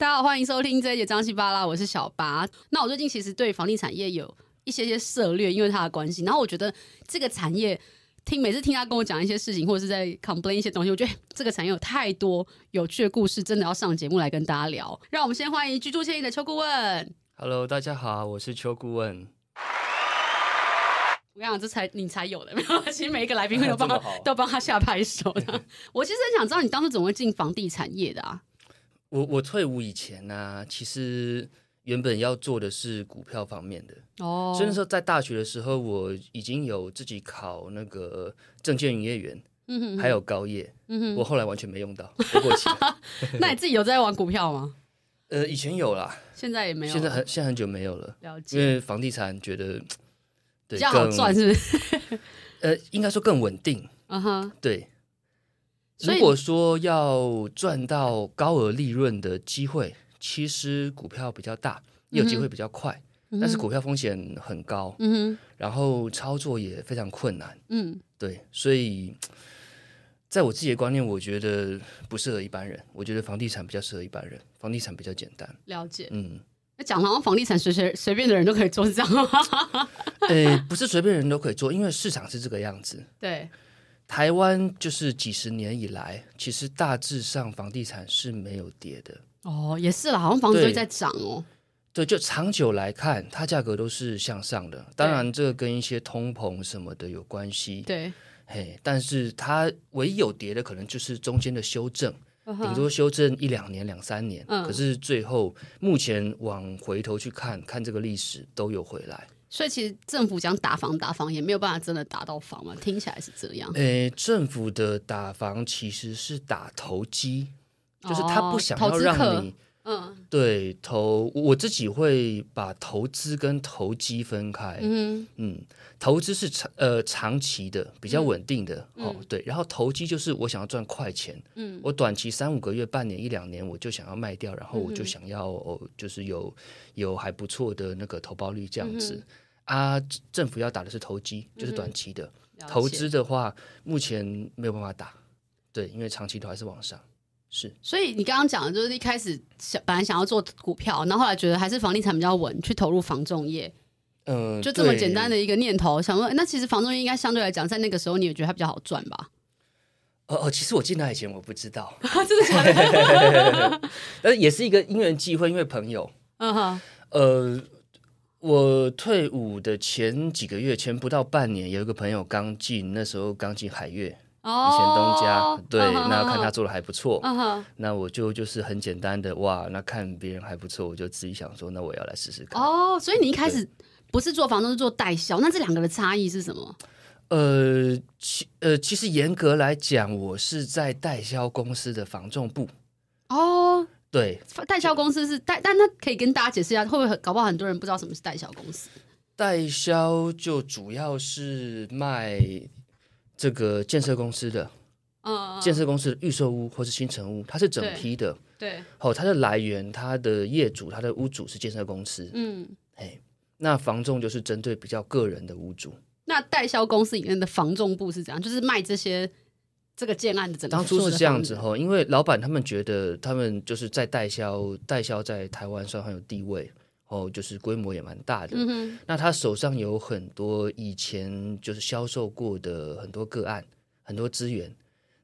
大家好，欢迎收听这一节张西巴拉，我是小八。那我最近其实对房地产业有一些些涉略，因为它的关系。然后我觉得这个产业，听每次听他跟我讲一些事情，或者是在 complain 一些东西，我觉得这个产业有太多有趣的故事，真的要上节目来跟大家聊。让我们先欢迎居住迁移的邱顾问。Hello，大家好，我是邱顾问。我跟你讲，这才你才有的，没有。其实每一个来宾都帮他 都帮他下拍手的。我其实很想知道，你当初怎么会进房地产业的啊？我我退伍以前呢、啊，其实原本要做的是股票方面的哦，所以那时候在大学的时候，我已经有自己考那个证券营业员，嗯哼，还有高业，嗯哼，我后来完全没用到，不过期。那你自己有在玩股票吗？呃，以前有啦，现在也没有，现在很现在很久没有了，了解。因为房地产觉得对比较好赚，是不是？呃，应该说更稳定，嗯哼，对。如果说要赚到高额利润的机会，其实股票比较大，也有机会比较快，嗯、但是股票风险很高，嗯、然后操作也非常困难，嗯，对，所以在我自己的观念，我觉得不适合一般人。我觉得房地产比较适合一般人，房地产比较简单。了解，嗯，那讲好像房地产随随随便的人都可以做，是这样吗？呃，不是随便人都可以做，因为市场是这个样子。对。台湾就是几十年以来，其实大致上房地产是没有跌的哦，也是啦，好像房子都在涨哦。对，就长久来看，它价格都是向上的。当然，这个跟一些通膨什么的有关系。对，嘿，但是它唯一有跌的，可能就是中间的修正，顶多修正一两年、两三年。嗯，可是最后目前往回头去看看这个历史，都有回来。所以其实政府讲打房打房也没有办法真的打到房嘛，听起来是这样。诶，政府的打房其实是打投机，哦、就是他不想要让你，嗯，对投我自己会把投资跟投机分开。嗯嗯，投资是长呃长期的比较稳定的、嗯、哦，对，然后投机就是我想要赚快钱，嗯，我短期三五个月、半年、一两年我就想要卖掉，然后我就想要、嗯哦、就是有有还不错的那个投报率这样子。嗯啊，政府要打的是投机，就是短期的。嗯、投资的话，目前没有办法打，对，因为长期都还是往上。是，所以你刚刚讲的就是一开始想本来想要做股票，然后后来觉得还是房地产比较稳，去投入房仲业。嗯、呃，就这么简单的一个念头，想说，那其实房仲业应该相对来讲，在那个时候你也觉得它比较好赚吧？哦哦，其实我进来以前我不知道，真的假的？呃，也是一个因缘际会，因为朋友。嗯哼，呃。我退伍的前几个月，前不到半年，有一个朋友刚进，那时候刚进海悦，哦、以前东家，对，那看他做的还不错，那我就就是很简单的，哇，那看别人还不错，我就自己想说，那我要来试试看。哦，所以你一开始不是做房东，是做代销，那这两个的差异是什么？呃，其呃，其实严格来讲，我是在代销公司的房仲部。哦。对，代销公司是代，但那可以跟大家解释一下，会不会搞不好很多人不知道什么是代销公司？代销就主要是卖这个建设公司的，嗯，建设公司的预售屋或是新城屋，它是整批的，对，好、哦，它的来源，它的业主，它的屋主是建设公司，嗯，哎，那房仲就是针对比较个人的屋主。那代销公司里面的房仲部是怎样？就是卖这些。这个建案的整个当初是这样子哈，因为老板他们觉得他们就是在代销，代销在台湾算很有地位哦，就是规模也蛮大的。嗯、哼那他手上有很多以前就是销售过的很多个案，很多资源。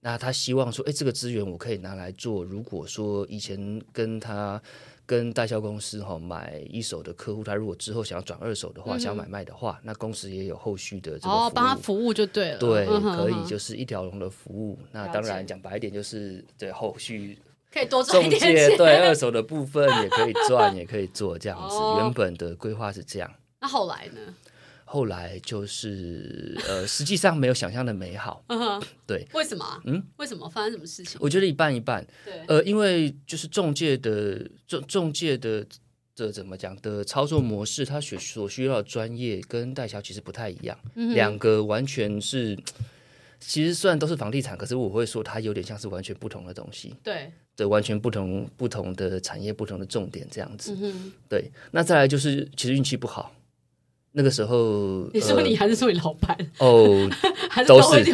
那他希望说，哎，这个资源我可以拿来做。如果说以前跟他。跟代销公司哈买一手的客户，他如果之后想要转二手的话，嗯、想要买卖的话，那公司也有后续的这个哦，帮他服务就对了。对，嗯、哼可以就是一条龙的服务。那当然讲白一点，就是对后续可以多赚一点钱。对二手的部分也可以赚，也可以做这样子。哦、原本的规划是这样。那后来呢？后来就是呃，实际上没有想象的美好。嗯哼，对，为什么？嗯，为什么发生什么事情？我觉得一半一半。对，呃，因为就是中介的中中介的这怎么讲的操作模式，它所所需要的专业跟代销其实不太一样。两个完全是，其实虽然都是房地产，可是我会说它有点像是完全不同的东西。对，对，完全不同不同的产业，不同的重点这样子。嗯，对。那再来就是，其实运气不好。那个时候，你说你还是说你老板？哦，都是。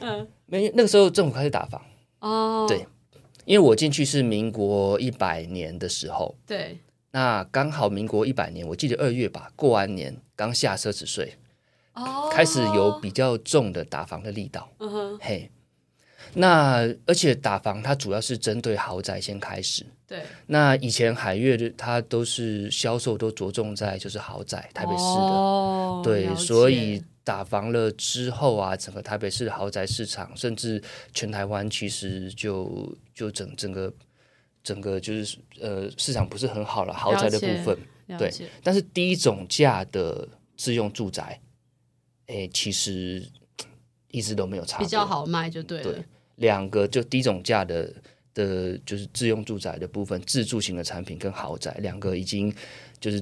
没，那个时候政府开始打房哦，对，因为我进去是民国一百年的时候，对，那刚好民国一百年，我记得二月吧，过完年刚下奢侈税，哦，开始有比较重的打房的力道，嗯哼，嘿。那而且打房，它主要是针对豪宅先开始。对。那以前海月的它都是销售都着重在就是豪宅，台北市的。哦。对，所以打房了之后啊，整个台北市的豪宅市场，甚至全台湾其实就就整整个整个就是呃市场不是很好了，豪宅的部分。对。但是低总价的自用住宅，哎，其实一直都没有差。比较好卖就对了。对。两个就低总价的的，就是自用住宅的部分，自住型的产品跟豪宅，两个已经就是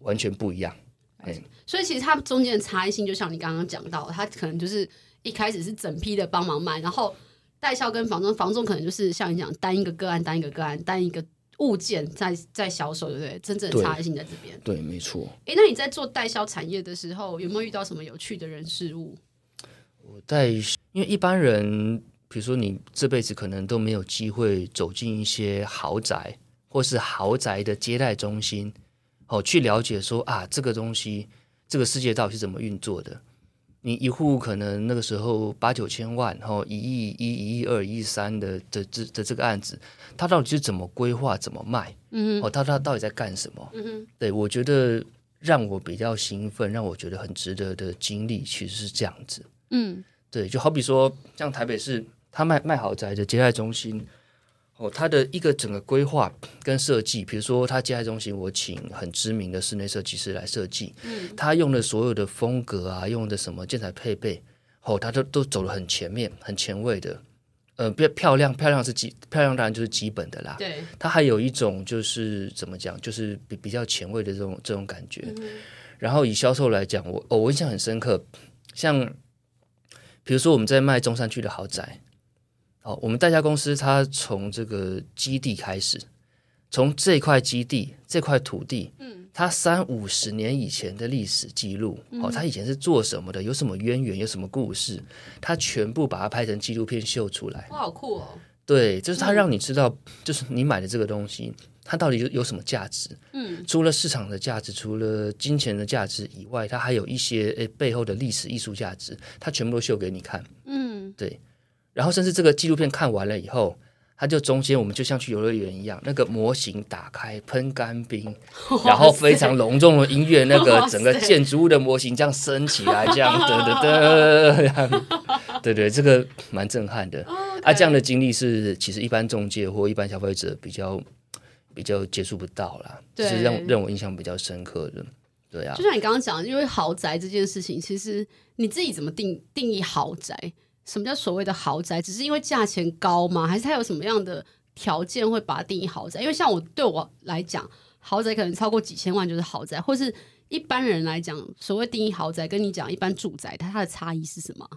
完全不一样。哎，所以其实它中间的差异性，就像你刚刚讲到，它可能就是一开始是整批的帮忙卖，然后代销跟房仲，房仲可能就是像你讲单一个个案，单一个个案，单一个物件在在销售，对不对？真正的差异性在这边。对，没错。哎，那你在做代销产业的时候，有没有遇到什么有趣的人事物？我在，因为一般人。比如说，你这辈子可能都没有机会走进一些豪宅，或是豪宅的接待中心，哦，去了解说啊，这个东西，这个世界到底是怎么运作的？你一户可能那个时候八九千万，然后一亿一、一亿二、一亿三的的这的这个案子，它到底是怎么规划、怎么卖？嗯，哦，它它到底在干什么？嗯哼，对，我觉得让我比较兴奋，让我觉得很值得的经历，其实是这样子。嗯，对，就好比说像台北市。他卖卖豪宅的接待中心，哦，他的一个整个规划跟设计，比如说他接待中心，我请很知名的室内设计师来设计，嗯，他用的所有的风格啊，用的什么建材配备，哦，他都都走得很前面，很前卫的，呃，比较漂亮，漂亮是基，漂亮当然就是基本的啦，对，他还有一种就是怎么讲，就是比比较前卫的这种这种感觉，嗯，然后以销售来讲，我哦，我印象很深刻，像比如说我们在卖中山区的豪宅。哦，我们代家公司，它从这个基地开始，从这块基地这块土地，嗯，它三五十年以前的历史记录，哦，它以前是做什么的，有什么渊源，有什么故事，它全部把它拍成纪录片秀出来。哇，好酷哦！对，就是它让你知道，就是你买的这个东西，它到底有有什么价值？嗯，除了市场的价值，除了金钱的价值以外，它还有一些诶背后的历史艺术价值，它全部都秀给你看。嗯，对。然后，甚至这个纪录片看完了以后，它就中间我们就像去游乐园一样，那个模型打开喷干冰，然后非常隆重的音乐，那个整个建筑物的模型这样升起来，这样哒哒哒，对对，这个蛮震撼的。啊，这样的经历是其实一般中介或一般消费者比较比较接触不到啦，是让让我印象比较深刻的。对啊，就像你刚刚讲的，因为豪宅这件事情，其实你自己怎么定定义豪宅？什么叫所谓的豪宅？只是因为价钱高吗？还是它有什么样的条件会把它定义豪宅？因为像我对我来讲，豪宅可能超过几千万就是豪宅，或是一般人来讲，所谓定义豪宅，跟你讲一般住宅，它它的差异是什么？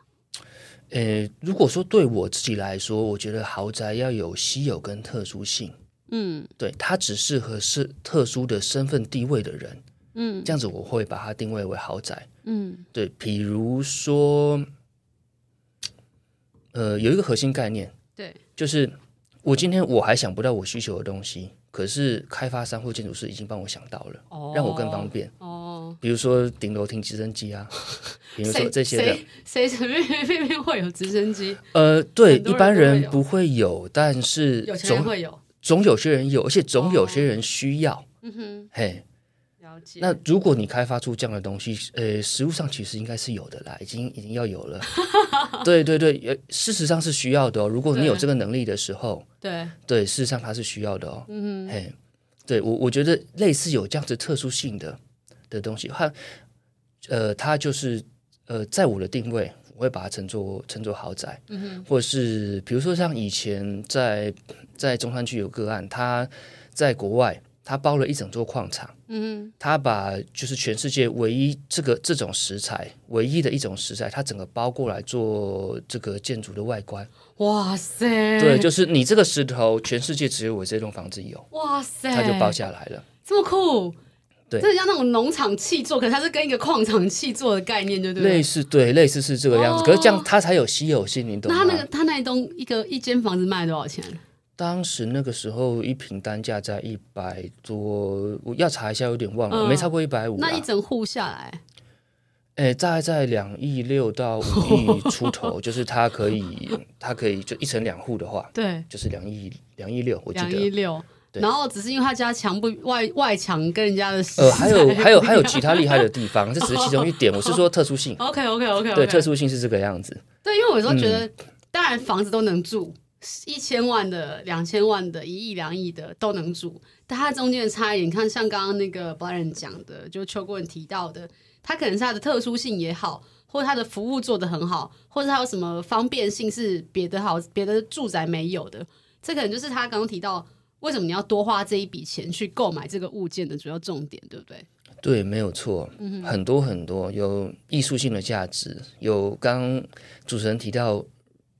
呃，如果说对我自己来说，我觉得豪宅要有稀有跟特殊性。嗯，对，它只适合是特殊的身份地位的人。嗯，这样子我会把它定位为豪宅。嗯，对，比如说。呃，有一个核心概念，对，就是我今天我还想不到我需求的东西，可是开发商或建筑师已经帮我想到了，哦，让我更方便。哦，比如说顶楼停直升机啊，比如说这些的，谁谁随便便会有直升机？呃，对，一般人不会有，但是有钱人会有，总有些人有，而且总有些人需要。嗯哼，嘿。那如果你开发出这样的东西，呃，实物上其实应该是有的啦，已经已经要有了。对对对，事实上是需要的哦。如果你有这个能力的时候，对对，事实上它是需要的哦。嗯嗯，嘿，对我我觉得类似有这样子特殊性的的东西，它呃，它就是呃，在我的定位，我会把它称作称作豪宅。嗯哼，或者是比如说像以前在在中山区有个案，他在国外。他包了一整座矿场，嗯，他把就是全世界唯一这个这种石材，唯一的一种石材，他整个包过来做这个建筑的外观。哇塞！对，就是你这个石头，全世界只有我这栋房子有。哇塞！他就包下来了，这么酷。对，这像那种农场契作，可是它是跟一个矿场契作的概念，对不对？类似，对，类似是这个样子。哦、可是这样它才有稀有性，你懂吗？那他那个他那一栋一个一间房子卖多少钱？当时那个时候一瓶单价在一百多，我要查一下，有点忘了，嗯、没超过一百五。那一整户下来，哎，大概在两亿六到五亿出头，就是它可以，它可以就一层两户的话，对，就是两亿两亿六，我记得两亿六。然后只是因为他家墙不外外墙跟人家的呃，还有还有还有其他厉害的地方，这只是其中一点。我是说特殊性。OK OK OK 对，特殊性是这个样子。对，因为我有时候觉得，当然房子都能住。一千万的、两千万的、一亿、两亿的都能住，但它中间的差异，你看，像刚刚那个保人讲的，就邱顾问提到的，它可能是它的特殊性也好，或者它的服务做得很好，或者它有什么方便性是别的好、别的住宅没有的，这可能就是他刚刚提到为什么你要多花这一笔钱去购买这个物件的主要重点，对不对？对，没有错，嗯、很多很多有艺术性的价值，有刚刚主持人提到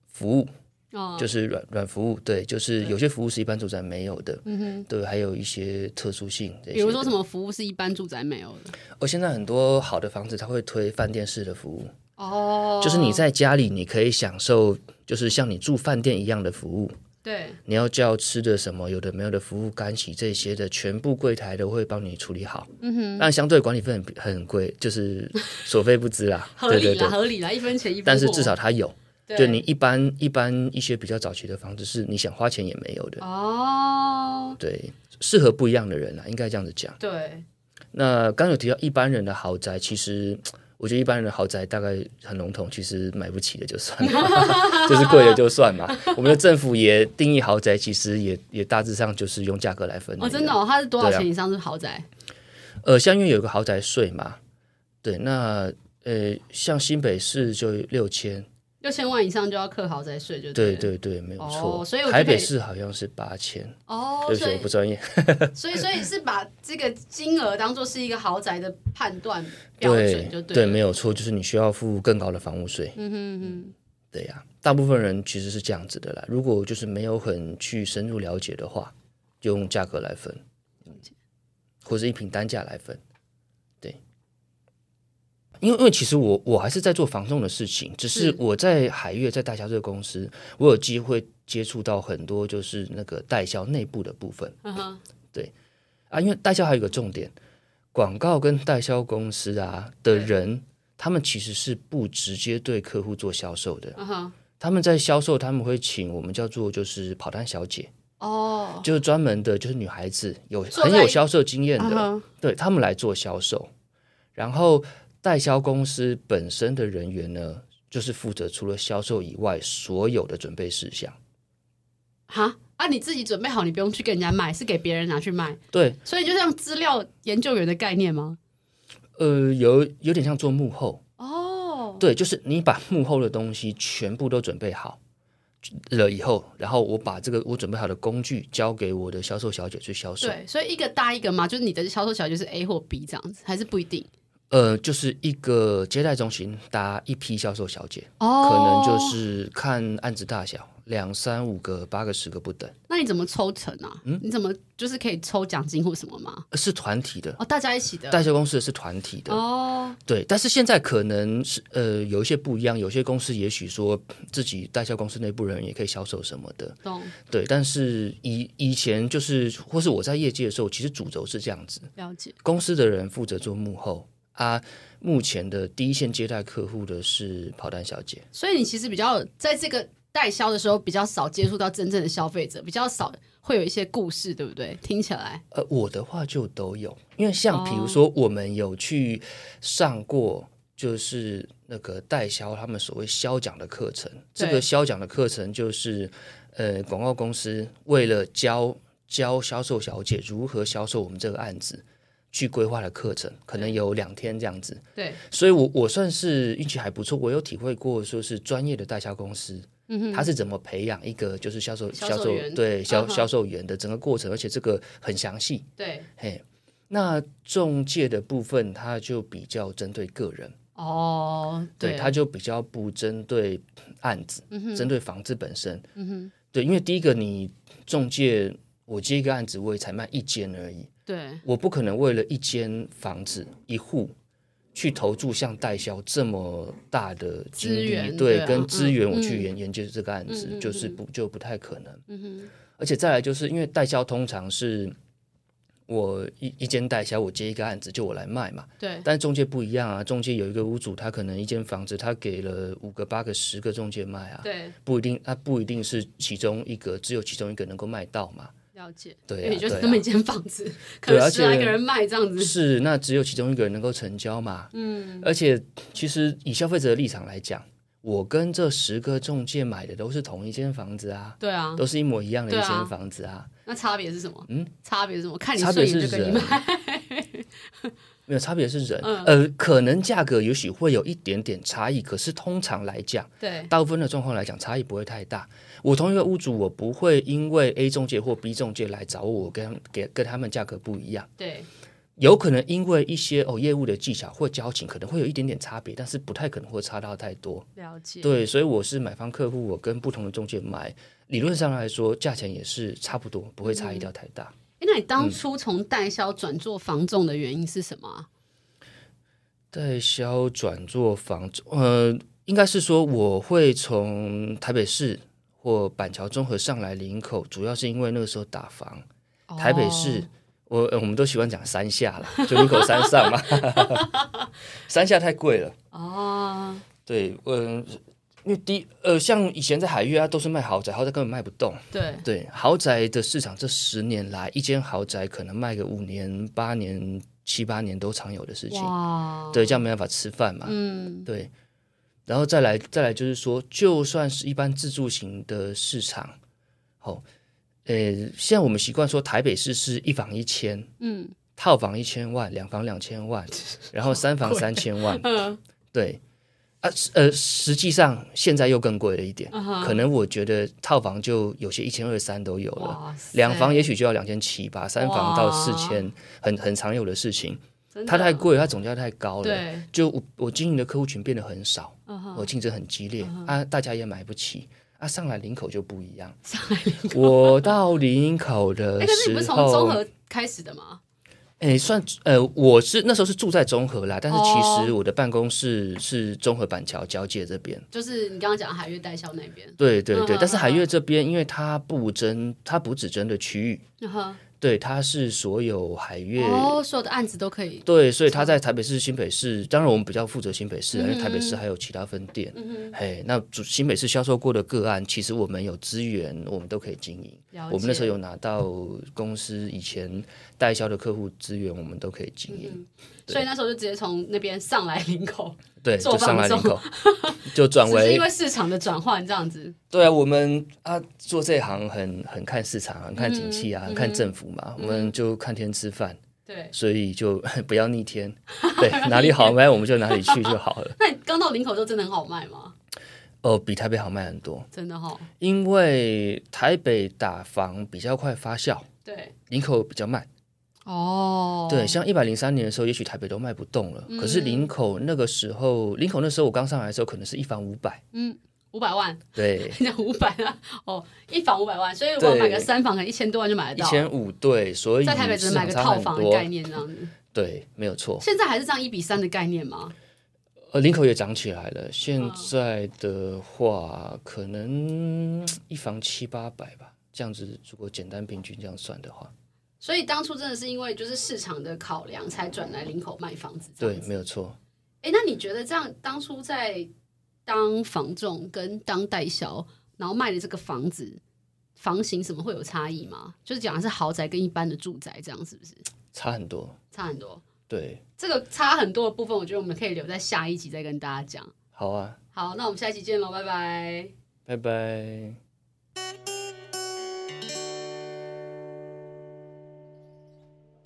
服务。哦，就是软软服务，对，就是有些服务是一般住宅没有的，嗯哼，对，还有一些特殊性，比如说什么服务是一般住宅没有的？哦，现在很多好的房子，它会推饭店式的服务，哦，就是你在家里你可以享受，就是像你住饭店一样的服务，对，你要叫吃的什么，有的没有的服务，干洗这些的，全部柜台都会帮你处理好，嗯哼，但相对管理费很很贵，就是 所费不貲啦，合理啦，合理啦，一分钱一分，但是至少它有。对，你一般一般一些比较早期的房子，是你想花钱也没有的哦。对，适合不一样的人啊，应该这样子讲。对。那刚有提到一般人的豪宅，其实我觉得一般人的豪宅大概很笼统，其实买不起的就算了，就是贵的就算嘛。我们的政府也定义豪宅，其实也也大致上就是用价格来分。哦，真的哦，它是多少钱以上是豪宅？啊、呃，像因为有个豪宅税嘛，对，那呃，像新北市就六千。六千万以上就要课豪宅税，就对对对，没有错。哦、所以台北市好像是八千哦，对不起，我不专业。所以所以是把这个金额当做是一个豪宅的判断标准，就对，对，没有错，就是你需要付更高的房屋税。嗯哼哼，对呀、啊，大部分人其实是这样子的啦。如果就是没有很去深入了解的话，就用价格来分，或者一瓶单价来分。因为，因为其实我我还是在做防重的事情，只是我在海月在代销这个公司，我有机会接触到很多就是那个代销内部的部分。Uh huh. 对啊，因为代销还有一个重点，广告跟代销公司啊的人，他们其实是不直接对客户做销售的。Uh huh. 他们在销售，他们会请我们叫做就是跑单小姐哦，oh. 就是专门的，就是女孩子有很有销售经验的，uh huh. 对他们来做销售，然后。代销公司本身的人员呢，就是负责除了销售以外所有的准备事项。哈啊，你自己准备好，你不用去给人家卖，是给别人拿去卖。对，所以就像资料研究员的概念吗？呃，有有点像做幕后哦。对，就是你把幕后的东西全部都准备好了以后，然后我把这个我准备好的工具交给我的销售小姐去销售。对，所以一个搭一个嘛，就是你的销售小姐是 A 或 B 这样子，还是不一定？呃，就是一个接待中心搭一批销售小姐，哦，可能就是看案子大小，两三五个、八个、十个不等。那你怎么抽成啊？嗯，你怎么就是可以抽奖金或什么吗？是团体的哦，大家一起的。代销公司是团体的哦，对。但是现在可能是呃有一些不一样，有些公司也许说自己代销公司内部人也可以销售什么的，懂？对。但是以以前就是或是我在业界的时候，其实主轴是这样子，了解。公司的人负责做幕后。啊，目前的第一线接待客户的是跑单小姐，所以你其实比较在这个代销的时候比较少接触到真正的消费者，比较少会有一些故事，对不对？听起来，呃，我的话就都有，因为像比如说我们有去上过，就是那个代销他们所谓销讲的课程，这个销讲的课程就是呃广告公司为了教教销售小姐如何销售我们这个案子。去规划的课程可能有两天这样子，对，所以我我算是运气还不错，我有体会过说是专业的代销公司，他是怎么培养一个就是销售销售，对销销售员的整个过程，而且这个很详细，对，嘿，那中介的部分他就比较针对个人。哦，对，他就比较不针对案子，针对房子本身，嗯哼，对，因为第一个你中介我接一个案子我也才卖一间而已。对，我不可能为了一间房子一户去投注像代销这么大的精力，源对，对啊、跟资源我去嗯研研究这个案子，嗯、就是不就不太可能。嗯哼，而且再来就是因为代销通常是我一一间代销，我接一个案子就我来卖嘛。对。但是中介不一样啊，中介有一个屋主，他可能一间房子他给了五个、八个、十个中介卖啊。对。不一定，他不一定是其中一个，只有其中一个能够卖到嘛。了解，对、啊，因为就是那么一间房子，啊、可能十来个人卖这样子，是那只有其中一个人能够成交嘛？嗯，而且其实以消费者的立场来讲，我跟这十个中介买的都是同一间房子啊，对啊，都是一模一样的一间房子啊，啊那差别是什么？嗯，差别是什么？看你顺眼就跟你买，没有差别是人，嗯、呃，可能价格也许会有一点点差异，可是通常来讲，对，大部分的状况来讲，差异不会太大。我同一个屋主，我不会因为 A 中介或 B 中介来找我，跟给跟他们价格不一样。对，有可能因为一些哦业务的技巧或交情，可能会有一点点差别，但是不太可能会差到太多。了解。对，所以我是买方客户，我跟不同的中介买，理论上来说，价钱也是差不多，不会差异掉太大。那你当初从代销转做房仲的原因是什么？代销转做房仲，呃，应该是说我会从台北市。或板桥综合上来林口，主要是因为那个时候打房。Oh. 台北市，我我们都喜欢讲山下了，就林口山上嘛，山下太贵了。哦，oh. 对，嗯，因为第呃，像以前在海域啊，都是卖豪宅，豪宅根本卖不动。对对，豪宅的市场这十年来，一间豪宅可能卖个五年、八年、七八年都常有的事情。对，这样没办法吃饭嘛。嗯，对。然后再来，再来就是说，就算是一般自住型的市场，哦，呃，现在我们习惯说台北市是一房一千，嗯，套房一千万，两房两千万，然后三房三千万，嗯，对，啊，呃，实际上现在又更贵了一点，嗯、可能我觉得套房就有些一千二三都有了，两房也许就要两千七吧，三房到四千，很很常有的事情。它太贵，它总价太高了。对，就我我经营的客户群变得很少，我、uh huh. 竞争很激烈、uh huh. 啊，大家也买不起啊。上来林口就不一样，上来林口，我到林口的时候，欸、可是你不是从中和开始的吗？哎、欸，算呃，我是那时候是住在中和啦，但是其实我的办公室是中和板桥交界这边，就是你刚刚讲海悦代销那边。对对对，uh. 但是海悦这边，因为它不针，它不只针对区域。Uh. 对，它是所有海悦哦，所有的案子都可以。对，所以他在台北市、新北市，当然我们比较负责新北市，因为台北市还有其他分店。嘿，那主新北市销售过的个案，其实我们有资源，我们都可以经营。我们那时候有拿到公司以前代销的客户资源，我们都可以经营。所以那时候就直接从那边上来林口，对，就上来林口，就转为，是因为市场的转换这样子。对啊，我们啊做这行很很看市场，很看景气啊，很看政府嘛，我们就看天吃饭。对，所以就 不要逆天。对，哪里好卖我们就哪里去就好了。那你刚到林口之后真的很好卖吗？哦，比台北好卖很多，真的哈。因为台北打房比较快发酵，对，林口比较慢。哦，对，像一百零三年的时候，也许台北都卖不动了。可是林口那个时候，林口那时候我刚上来的时候，可能是一房五百，嗯，五百万，对，那五百啊，哦，一房五百万，所以我买个三房可能一千多万就买得到，一千五，对，所以在台北只能买个套房的概念这样子，对，没有错。现在还是这样一比三的概念吗？呃，林口也涨起来了，现在的话可能一房七八百吧，这样子如果简单平均这样算的话。所以当初真的是因为就是市场的考量，才转来林口卖房子。对，没有错。哎，那你觉得这样当初在当房仲跟当代销，然后卖的这个房子房型什么会有差异吗？就是讲的是豪宅跟一般的住宅这样，是不是？差很多，差很多。对，这个差很多的部分，我觉得我们可以留在下一集再跟大家讲。好啊，好，那我们下一集见喽，拜拜，拜拜。